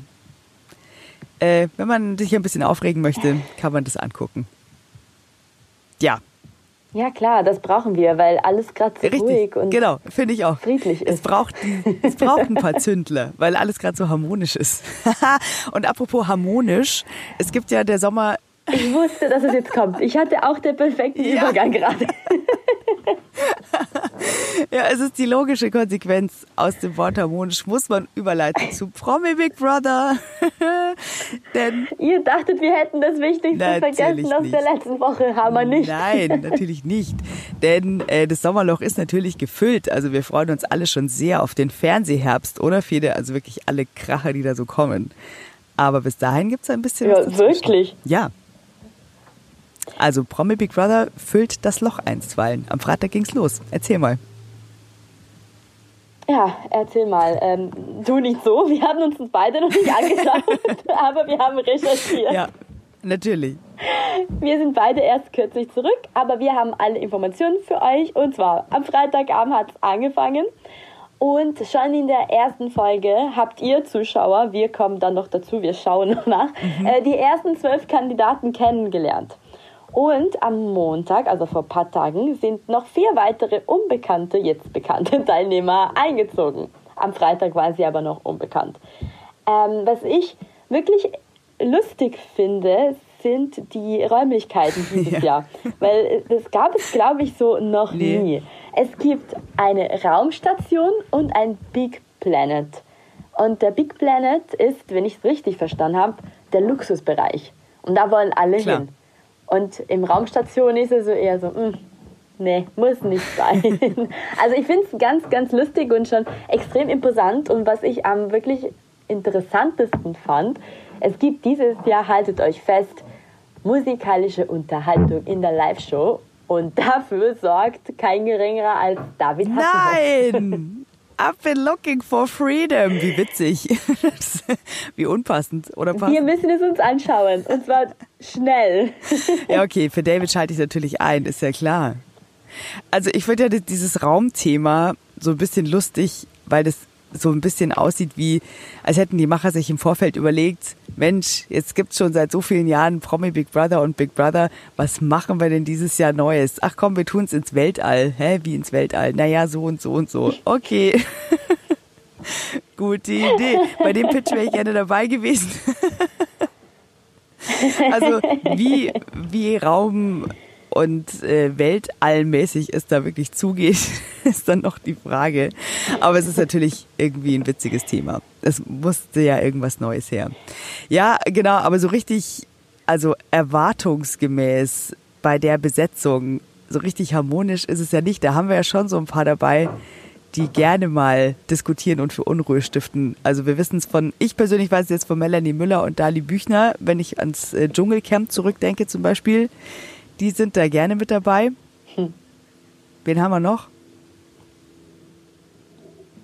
Äh, wenn man sich ein bisschen aufregen möchte, kann man das angucken. Ja, ja klar, das brauchen wir, weil alles gerade so Richtig, ruhig und genau, finde ich auch. friedlich ist. Es braucht, es braucht ein paar Zündler, weil alles gerade so harmonisch ist. <laughs> und apropos harmonisch, es gibt ja der Sommer ich wusste, dass es jetzt kommt. Ich hatte auch den perfekten ja. Übergang gerade. <laughs> ja, es ist die logische Konsequenz aus dem Wort harmonisch. Muss man überleiten zu Promi Big Brother. <laughs> Denn Ihr dachtet, wir hätten das Wichtigste vergessen aus der letzten Woche. Haben wir nicht. Nein, <laughs> natürlich nicht. Denn äh, das Sommerloch ist natürlich gefüllt. Also wir freuen uns alle schon sehr auf den Fernsehherbst, oder Fede? Also wirklich alle Kracher, die da so kommen. Aber bis dahin gibt es ein bisschen ja, was. Wirklich? Ja, also Promi Big Brother füllt das Loch einstweilen. Am Freitag ging's los. Erzähl mal. Ja, erzähl mal. Ähm, du nicht so. Wir haben uns beide noch nicht angeschaut, <laughs> aber wir haben recherchiert. Ja, natürlich. Wir sind beide erst kürzlich zurück, aber wir haben alle Informationen für euch. Und zwar am Freitagabend hat es angefangen. Und schon in der ersten Folge habt ihr Zuschauer, wir kommen dann noch dazu, wir schauen noch nach, mhm. äh, die ersten zwölf Kandidaten kennengelernt. Und am Montag, also vor ein paar Tagen, sind noch vier weitere unbekannte, jetzt bekannte <laughs> Teilnehmer eingezogen. Am Freitag waren sie aber noch unbekannt. Ähm, was ich wirklich lustig finde, sind die Räumlichkeiten <laughs> dieses ja. Jahr. Weil das gab es, glaube ich, so noch nee. nie. Es gibt eine Raumstation und ein Big Planet. Und der Big Planet ist, wenn ich es richtig verstanden habe, der Luxusbereich. Und da wollen alle Klar. hin. Und im Raumstation ist es so eher so, mh, hm, nee, muss nicht sein. <laughs> also ich finde es ganz, ganz lustig und schon extrem imposant. Und was ich am wirklich interessantesten fand, es gibt dieses Jahr, haltet euch fest, musikalische Unterhaltung in der Live-Show. Und <laughs> dafür sorgt kein geringerer als David Hasselhoff. Nein! <laughs> I've been looking for freedom. Wie witzig. <laughs> Wie unpassend, oder passend? Wir müssen es uns anschauen. Und zwar schnell. <laughs> Ja, okay. Für David schalte ich natürlich ein, ist ja klar. Also ich finde ja dieses Raumthema so ein bisschen lustig, weil das so ein bisschen aussieht wie, als hätten die Macher sich im Vorfeld überlegt, Mensch, jetzt gibt's schon seit so vielen Jahren Promi Big Brother und Big Brother, was machen wir denn dieses Jahr Neues? Ach komm, wir tun's ins Weltall. Hä, wie ins Weltall? Naja, so und so und so. Okay. <laughs> Gute Idee. Bei dem Pitch wäre ich gerne dabei gewesen. <laughs> also wie, wie Raum und äh, weltallmäßig es da wirklich zugeht, <laughs> ist dann noch die Frage. Aber es ist natürlich irgendwie ein witziges Thema. Es musste ja irgendwas Neues her. Ja, genau, aber so richtig, also erwartungsgemäß bei der Besetzung, so richtig harmonisch ist es ja nicht. Da haben wir ja schon so ein paar dabei, die gerne mal diskutieren und für Unruhe stiften. Also wir wissen es von, ich persönlich weiß es jetzt von Melanie Müller und Dali Büchner, wenn ich ans äh, Dschungelcamp zurückdenke zum Beispiel. Die sind da gerne mit dabei. Hm. Wen haben wir noch?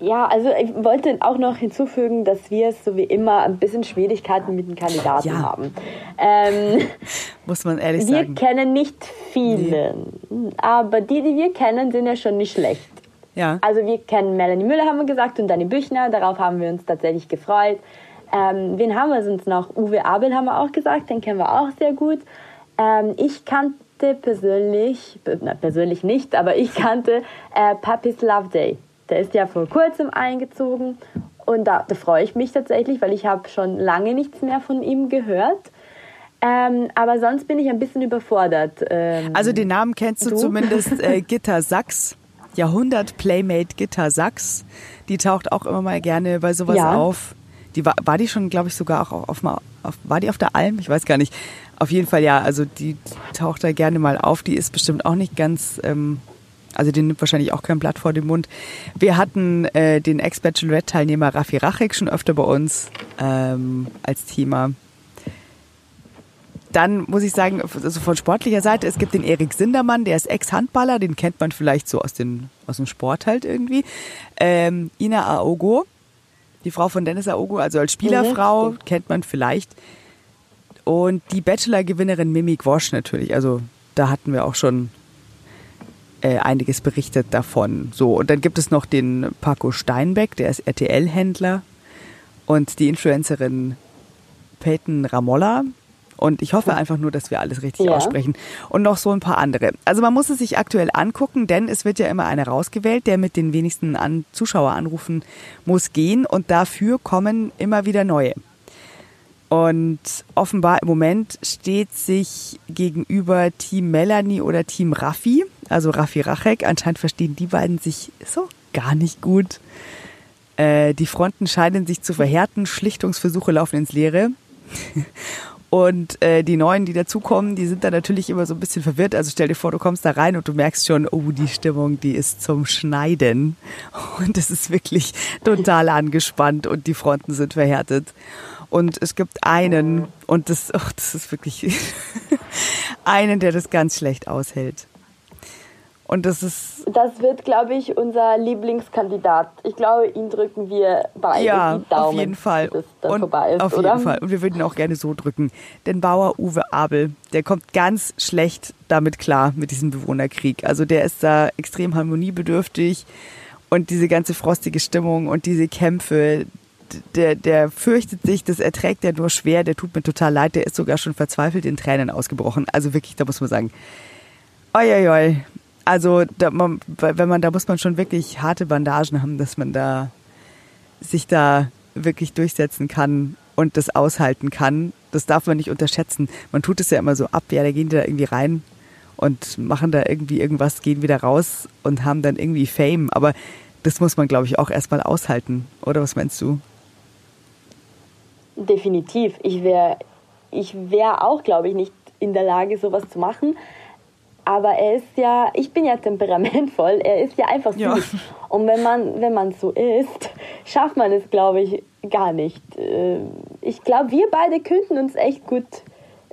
Ja, also ich wollte auch noch hinzufügen, dass wir so wie immer ein bisschen Schwierigkeiten mit den Kandidaten ja. haben. Ähm, <laughs> Muss man ehrlich wir sagen. Wir kennen nicht viele, nee. aber die, die wir kennen, sind ja schon nicht schlecht. Ja. Also wir kennen Melanie Müller, haben wir gesagt, und Dani Büchner. Darauf haben wir uns tatsächlich gefreut. Ähm, wen haben wir sonst noch? Uwe Abel haben wir auch gesagt, den kennen wir auch sehr gut. Ähm, ich kannte persönlich, na, persönlich nicht, aber ich kannte äh, Papis Love Day. Der ist ja vor kurzem eingezogen und da, da freue ich mich tatsächlich, weil ich habe schon lange nichts mehr von ihm gehört. Ähm, aber sonst bin ich ein bisschen überfordert. Ähm, also den Namen kennst du, du? zumindest äh, <laughs> Gitter Sachs, Jahrhundert-Playmate Gitter Sachs. Die taucht auch immer mal gerne bei sowas ja. auf. Die war, war die schon, glaube ich, sogar auch auf, auf, war die auf der Alm? Ich weiß gar nicht. Auf jeden Fall ja, also die taucht da gerne mal auf. Die ist bestimmt auch nicht ganz ähm, also den nimmt wahrscheinlich auch kein Blatt vor den Mund. Wir hatten äh, den Ex-Bachelorette-Teilnehmer Raffi Rachek schon öfter bei uns ähm, als Thema. Dann muss ich sagen, also von sportlicher Seite, es gibt den Erik Sindermann, der ist Ex-Handballer, den kennt man vielleicht so aus, den, aus dem Sport halt irgendwie. Ähm, Ina Aogo, die Frau von Dennis Aogo, also als Spielerfrau, mhm. kennt man vielleicht. Und die Bachelor-Gewinnerin Mimi Wosch natürlich, also da hatten wir auch schon äh, einiges berichtet davon. So, und dann gibt es noch den Paco Steinbeck, der ist RTL-Händler und die Influencerin Peyton Ramolla. Und ich hoffe einfach nur, dass wir alles richtig ja. aussprechen. Und noch so ein paar andere. Also man muss es sich aktuell angucken, denn es wird ja immer einer rausgewählt, der mit den wenigsten An Zuschaueranrufen muss gehen. Und dafür kommen immer wieder neue. Und offenbar im Moment steht sich gegenüber Team Melanie oder Team Raffi, also Raffi Rachek. Anscheinend verstehen die beiden sich so gar nicht gut. Äh, die Fronten scheinen sich zu verhärten, Schlichtungsversuche laufen ins Leere. <laughs> Und äh, die Neuen, die dazukommen, die sind da natürlich immer so ein bisschen verwirrt. Also stell dir vor, du kommst da rein und du merkst schon, oh, die Stimmung, die ist zum Schneiden. <laughs> Und es ist wirklich total angespannt und die Fronten sind verhärtet. Und es gibt einen, und das, oh, das ist wirklich <laughs> einen, der das ganz schlecht aushält. Und das ist. Das wird, glaube ich, unser Lieblingskandidat. Ich glaube, ihn drücken wir beide ja, die Daumen. Auf jeden Fall. Bis das und vorbei ist, auf oder? jeden Fall. Und wir würden ihn auch gerne so drücken. Denn Bauer Uwe Abel, der kommt ganz schlecht damit klar, mit diesem Bewohnerkrieg. Also der ist da extrem harmoniebedürftig. Und diese ganze frostige Stimmung und diese Kämpfe, der, der fürchtet sich, das erträgt er nur schwer, der tut mir total leid, der ist sogar schon verzweifelt in Tränen ausgebrochen. Also wirklich, da muss man sagen, oi. Also da, man, wenn man, da muss man schon wirklich harte Bandagen haben, dass man da sich da wirklich durchsetzen kann und das aushalten kann. Das darf man nicht unterschätzen. Man tut es ja immer so ab, ja, da gehen die da irgendwie rein und machen da irgendwie irgendwas, gehen wieder raus und haben dann irgendwie Fame. Aber das muss man, glaube ich, auch erstmal aushalten. Oder was meinst du? Definitiv. Ich wäre ich wär auch, glaube ich, nicht in der Lage, sowas zu machen. Aber er ist ja, ich bin ja <laughs> temperamentvoll, er ist ja einfach süß. Ja. Und wenn man, wenn man so ist, schafft man es, glaube ich, gar nicht. Äh, ich glaube, wir beide könnten uns echt gut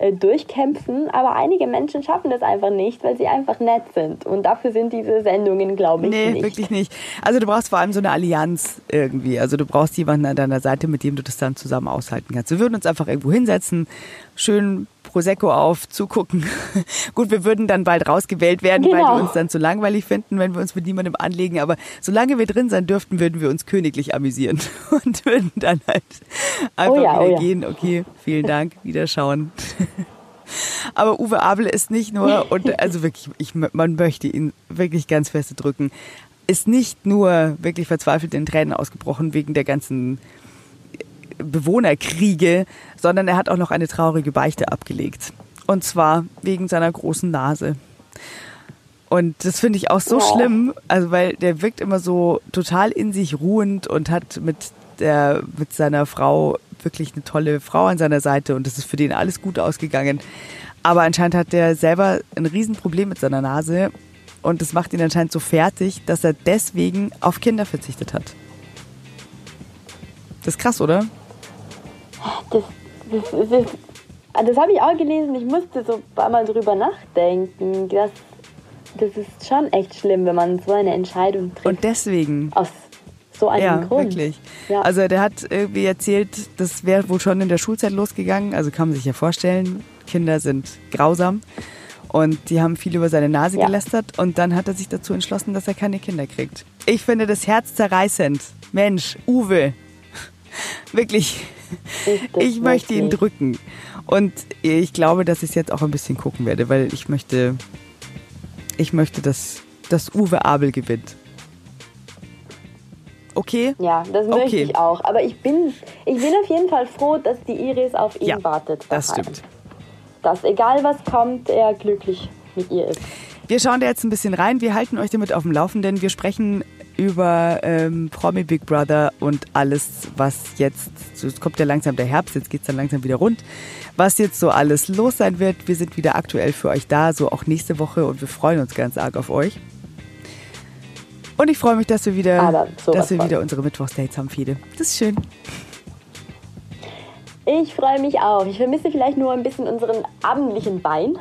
äh, durchkämpfen, aber einige Menschen schaffen das einfach nicht, weil sie einfach nett sind. Und dafür sind diese Sendungen, glaube ich, nee, nicht. Nee, wirklich nicht. Also du brauchst vor allem so eine Allianz irgendwie. Also du brauchst jemanden an deiner Seite, mit dem du das dann zusammen aushalten kannst. Wir würden uns einfach irgendwo hinsetzen, schön Prosecco auf, zugucken. <laughs> Gut, wir würden dann bald rausgewählt werden, genau. weil wir uns dann zu langweilig finden, wenn wir uns mit niemandem anlegen. Aber solange wir drin sein dürften, würden wir uns königlich amüsieren <laughs> und würden dann halt einfach oh ja, wieder oh ja. gehen. Okay, vielen Dank, wiederschauen. <laughs> Aber Uwe Abel ist nicht nur, und also wirklich, ich, man möchte ihn wirklich ganz fest drücken, ist nicht nur wirklich verzweifelt in Tränen ausgebrochen wegen der ganzen Bewohnerkriege, sondern er hat auch noch eine traurige Beichte abgelegt. Und zwar wegen seiner großen Nase. Und das finde ich auch so oh. schlimm, also weil der wirkt immer so total in sich ruhend und hat mit der, mit seiner Frau wirklich eine tolle Frau an seiner Seite und es ist für den alles gut ausgegangen. Aber anscheinend hat der selber ein Riesenproblem mit seiner Nase und das macht ihn anscheinend so fertig, dass er deswegen auf Kinder verzichtet hat. Das ist krass, oder? Das, das, das, das habe ich auch gelesen. Ich musste so einmal drüber nachdenken. Das, das ist schon echt schlimm, wenn man so eine Entscheidung trifft. Und deswegen. Aus so einem ja, Grund. Wirklich. Ja. Also der hat irgendwie erzählt, das wäre wohl schon in der Schulzeit losgegangen. Also kann man sich ja vorstellen, Kinder sind grausam. Und die haben viel über seine Nase ja. gelästert. Und dann hat er sich dazu entschlossen, dass er keine Kinder kriegt. Ich finde das herzzerreißend. Mensch, Uwe. <laughs> Wirklich. Ich möchte ihn drücken. Und ich glaube, dass ich es jetzt auch ein bisschen gucken werde, weil ich möchte, ich möchte, dass, dass Uwe Abel gewinnt. Okay? Ja, das möchte okay. ich auch. Aber ich bin, ich bin auf jeden Fall froh, dass die Iris auf ihn ja, wartet. Daheim. Das stimmt. Dass egal was kommt, er glücklich mit ihr ist. Wir schauen da jetzt ein bisschen rein. Wir halten euch damit auf dem Laufenden. Wir sprechen über ähm, Promi Big Brother und alles, was jetzt, es kommt ja langsam der Herbst, jetzt geht es dann langsam wieder rund, was jetzt so alles los sein wird. Wir sind wieder aktuell für euch da, so auch nächste Woche und wir freuen uns ganz arg auf euch. Und ich freue mich, dass wir wieder, dass wir wieder unsere Mittwochsdates haben, Fide. Das ist schön. Ich freue mich auch. Ich vermisse vielleicht nur ein bisschen unseren abendlichen Wein.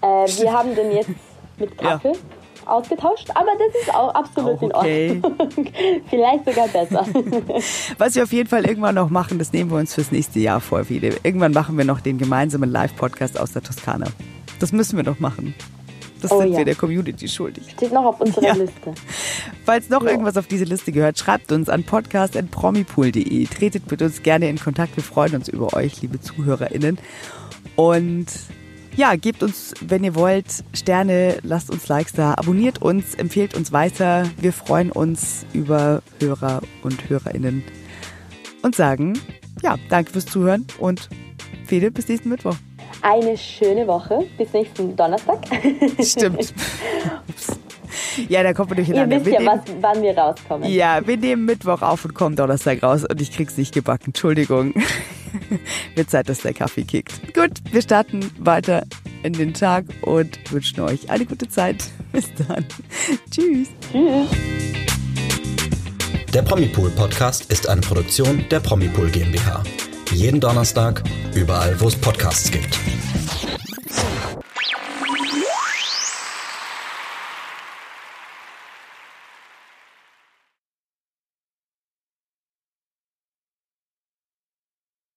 Äh, wir <laughs> haben den jetzt mit Kaffee. Ja ausgetauscht, aber das ist auch absolut auch okay. in Ordnung. <laughs> Vielleicht sogar besser. <laughs> Was wir auf jeden Fall irgendwann noch machen, das nehmen wir uns fürs nächste Jahr vor, Fide. Irgendwann machen wir noch den gemeinsamen Live-Podcast aus der Toskana. Das müssen wir noch machen. Das oh, sind ja. wir der Community schuldig. Steht noch auf unserer ja. Liste. Falls noch ja. irgendwas auf diese Liste gehört, schreibt uns an podcast.promipool.de. Tretet mit uns gerne in Kontakt. Wir freuen uns über euch, liebe ZuhörerInnen. Und ja, gebt uns, wenn ihr wollt, Sterne, lasst uns Likes da, abonniert uns, empfehlt uns weiter. Wir freuen uns über Hörer und HörerInnen und sagen, ja, danke fürs Zuhören und Fede, bis nächsten Mittwoch eine schöne Woche. Bis nächsten Donnerstag. Stimmt. <laughs> Ja, da kommt man durcheinander. Ihr wisst ja, was, wann wir rauskommen. Ja, wir nehmen Mittwoch auf und kommen Donnerstag raus und ich krieg's nicht gebacken. Entschuldigung. <laughs> Wird Zeit, dass der Kaffee kickt. Gut, wir starten weiter in den Tag und wünschen euch eine gute Zeit. <laughs> Bis dann. Tschüss. Tschüss. Der Promipool Podcast ist eine Produktion der Promipool GmbH. Jeden Donnerstag, überall, wo es Podcasts gibt.